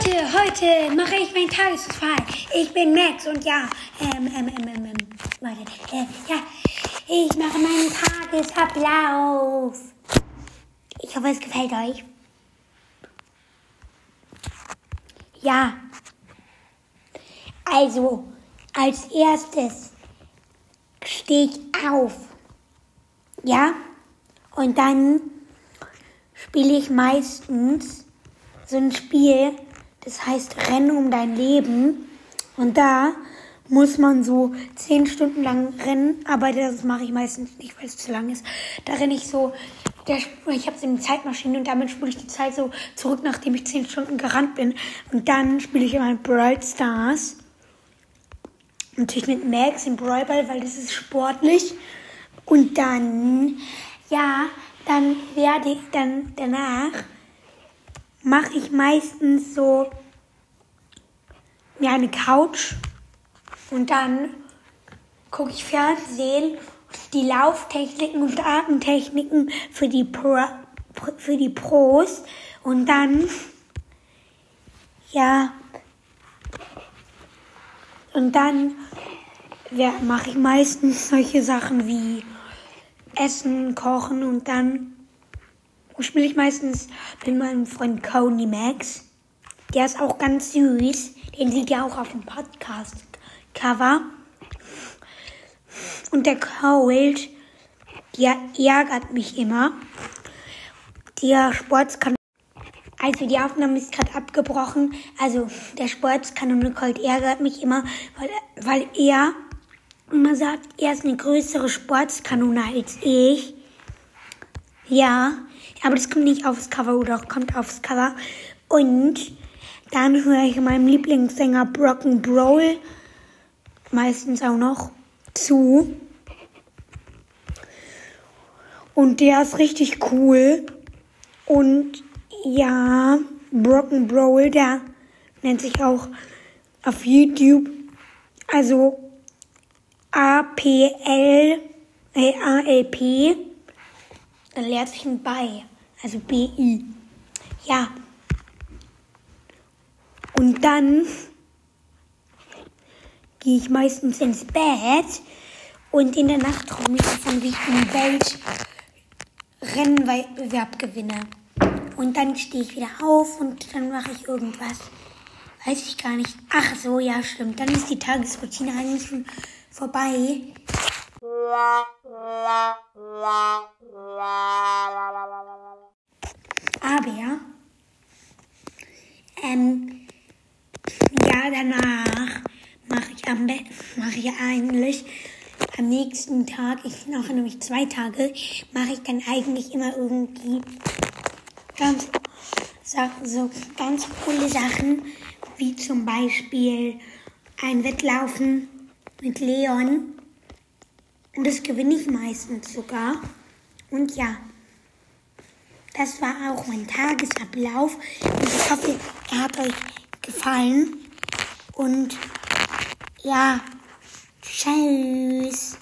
Leute, heute mache ich meinen Tagesfall. Ich bin Max und ja, ähm, ähm, ähm, ähm, ähm warte, äh, ja, ich mache meinen Tagesablauf. Ich hoffe, es gefällt euch. Ja, also, als erstes stehe ich auf. Ja, und dann spiele ich meistens so ein Spiel, das heißt Rennen um dein Leben. Und da muss man so zehn Stunden lang rennen, aber das mache ich meistens nicht, weil es zu lang ist. Da renne ich so, der, ich habe so eine Zeitmaschine und damit spiele ich die Zeit so zurück, nachdem ich zehn Stunden gerannt bin. Und dann spiele ich immer Brawl Stars. Natürlich mit Max im Brawlball, weil das ist sportlich. Und dann, ja, dann werde ich dann danach mache ich meistens so mir eine Couch und dann gucke ich Fernsehen, die Lauftechniken und Atemtechniken für die, Pro, für die Pros und dann, ja, und dann ja, mache ich meistens solche Sachen wie Essen, Kochen und dann spiele ich meistens mit meinem Freund Coney Max. Der ist auch ganz süß. Den sieht ihr auch auf dem Podcast-Cover. Und der Cold, der ärgert mich immer. Der Sportskanone. Also die Aufnahme ist gerade abgebrochen. Also der Sportskanone Cold ärgert mich immer, weil, weil er immer sagt, er ist eine größere Sportskanone als ich. Ja, aber das kommt nicht aufs Cover oder kommt aufs Cover. Und dann höre ich meinem Lieblingssänger Brocken Brawl meistens auch noch zu. Und der ist richtig cool. Und ja, Brocken Brawl, der nennt sich auch auf YouTube, also A-P-L, äh, A-L-P, dann lehrt sich ein bei also BI. Ja. Und dann gehe ich meistens ins Bett und in der Nacht träume ich davon, wie ich einen Weltrennenwettbewerb gewinne. Und dann stehe ich wieder auf und dann mache ich irgendwas. Weiß ich gar nicht. Ach so, ja, stimmt. Dann ist die Tagesroutine eigentlich schon vorbei. Aber, ähm, ja, danach mache ich am mache ich eigentlich am nächsten Tag, ich mache nämlich zwei Tage, mache ich dann eigentlich immer irgendwie ganz, so ganz coole Sachen, wie zum Beispiel ein Wettlaufen mit Leon. Und das gewinne ich meistens sogar. Und ja. Das war auch mein Tagesablauf. Und ich hoffe, er hat euch gefallen. Und ja, tschüss.